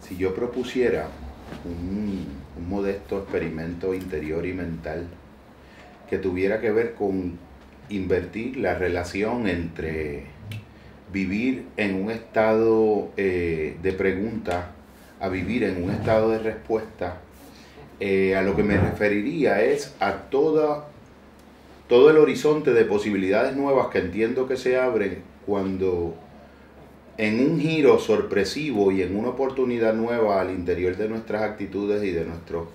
Si yo propusiera un, un modesto experimento interior y mental que tuviera que ver con invertir la relación entre vivir en un estado eh, de pregunta a vivir en un estado de respuesta, eh, a lo que me referiría es a toda, todo el horizonte de posibilidades nuevas que entiendo que se abren cuando en un giro sorpresivo y en una oportunidad nueva al interior de nuestras actitudes y de nuestros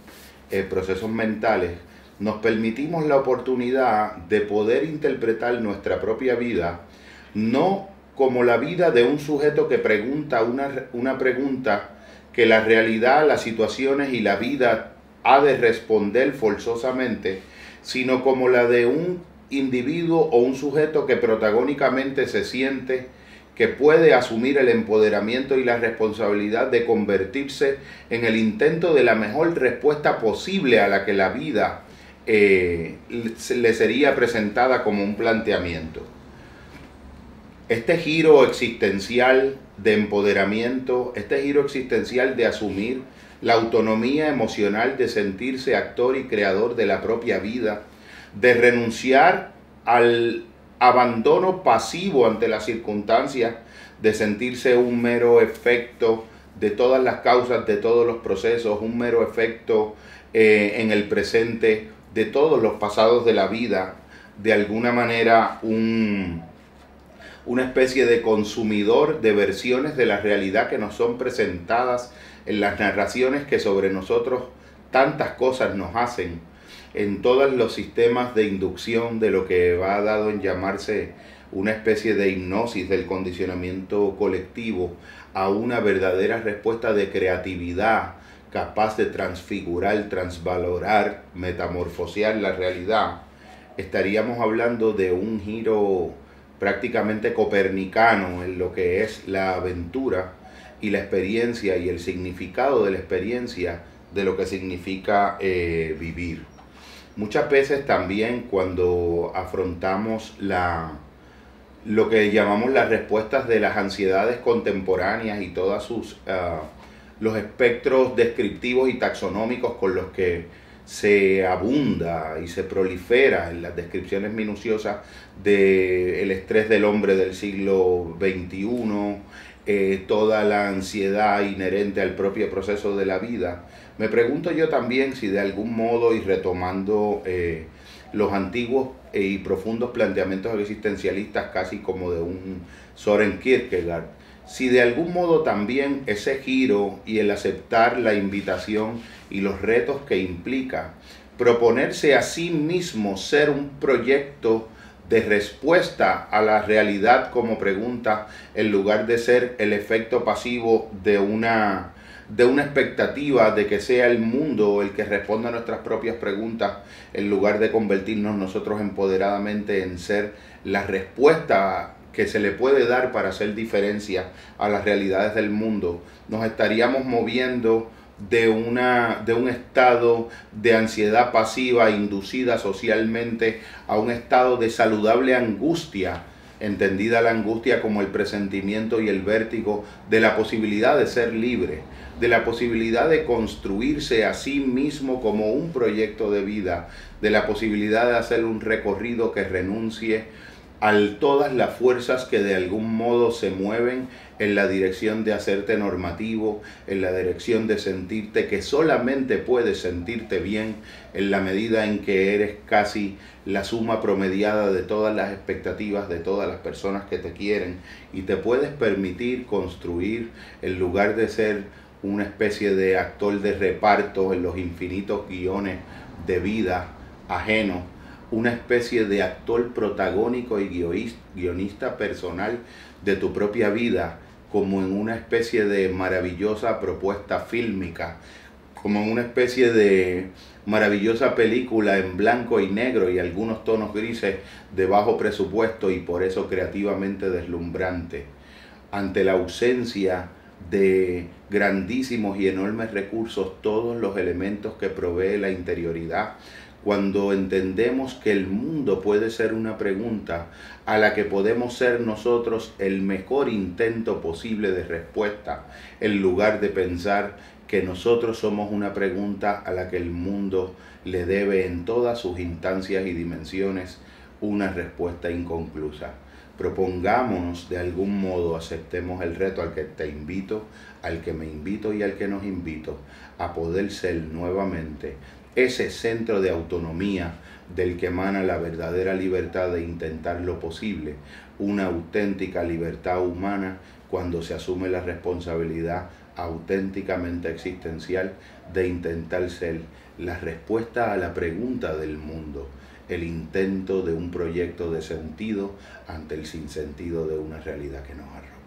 eh, procesos mentales, nos permitimos la oportunidad de poder interpretar nuestra propia vida, no como la vida de un sujeto que pregunta una, una pregunta que la realidad, las situaciones y la vida ha de responder forzosamente, sino como la de un individuo o un sujeto que protagónicamente se siente que puede asumir el empoderamiento y la responsabilidad de convertirse en el intento de la mejor respuesta posible a la que la vida eh, le sería presentada como un planteamiento. Este giro existencial de empoderamiento, este giro existencial de asumir la autonomía emocional de sentirse actor y creador de la propia vida, de renunciar al abandono pasivo ante las circunstancias, de sentirse un mero efecto de todas las causas, de todos los procesos, un mero efecto eh, en el presente de todos los pasados de la vida, de alguna manera un, una especie de consumidor de versiones de la realidad que nos son presentadas en las narraciones que sobre nosotros tantas cosas nos hacen, en todos los sistemas de inducción de lo que va dado en llamarse una especie de hipnosis del condicionamiento colectivo a una verdadera respuesta de creatividad capaz de transfigurar, transvalorar, metamorfosear la realidad, estaríamos hablando de un giro prácticamente copernicano en lo que es la aventura y la experiencia y el significado de la experiencia de lo que significa eh, vivir. Muchas veces también cuando afrontamos la, lo que llamamos las respuestas de las ansiedades contemporáneas y todas sus ah, los espectros descriptivos y taxonómicos con los que se abunda y se prolifera en las descripciones minuciosas del estrés del hombre del siglo XXI, eh, toda la ansiedad inherente al propio proceso de la vida. Me pregunto yo también si de algún modo y retomando eh, los antiguos y profundos planteamientos existencialistas casi como de un Soren Kierkegaard, si de algún modo también ese giro y el aceptar la invitación y los retos que implica proponerse a sí mismo ser un proyecto de respuesta a la realidad como pregunta en lugar de ser el efecto pasivo de una de una expectativa de que sea el mundo el que responda a nuestras propias preguntas en lugar de convertirnos nosotros empoderadamente en ser la respuesta que se le puede dar para hacer diferencia a las realidades del mundo, nos estaríamos moviendo de, una, de un estado de ansiedad pasiva inducida socialmente a un estado de saludable angustia, entendida la angustia como el presentimiento y el vértigo de la posibilidad de ser libre, de la posibilidad de construirse a sí mismo como un proyecto de vida, de la posibilidad de hacer un recorrido que renuncie a todas las fuerzas que de algún modo se mueven en la dirección de hacerte normativo, en la dirección de sentirte que solamente puedes sentirte bien en la medida en que eres casi la suma promediada de todas las expectativas de todas las personas que te quieren y te puedes permitir construir en lugar de ser una especie de actor de reparto en los infinitos guiones de vida ajeno una especie de actor protagónico y guionista personal de tu propia vida, como en una especie de maravillosa propuesta fílmica, como en una especie de maravillosa película en blanco y negro y algunos tonos grises de bajo presupuesto y por eso creativamente deslumbrante. Ante la ausencia de grandísimos y enormes recursos, todos los elementos que provee la interioridad, cuando entendemos que el mundo puede ser una pregunta a la que podemos ser nosotros el mejor intento posible de respuesta, en lugar de pensar que nosotros somos una pregunta a la que el mundo le debe en todas sus instancias y dimensiones una respuesta inconclusa. Propongámonos de algún modo, aceptemos el reto al que te invito, al que me invito y al que nos invito a poder ser nuevamente ese centro de autonomía del que emana la verdadera libertad de intentar lo posible, una auténtica libertad humana cuando se asume la responsabilidad auténticamente existencial de intentar ser la respuesta a la pregunta del mundo, el intento de un proyecto de sentido ante el sinsentido de una realidad que nos arroja.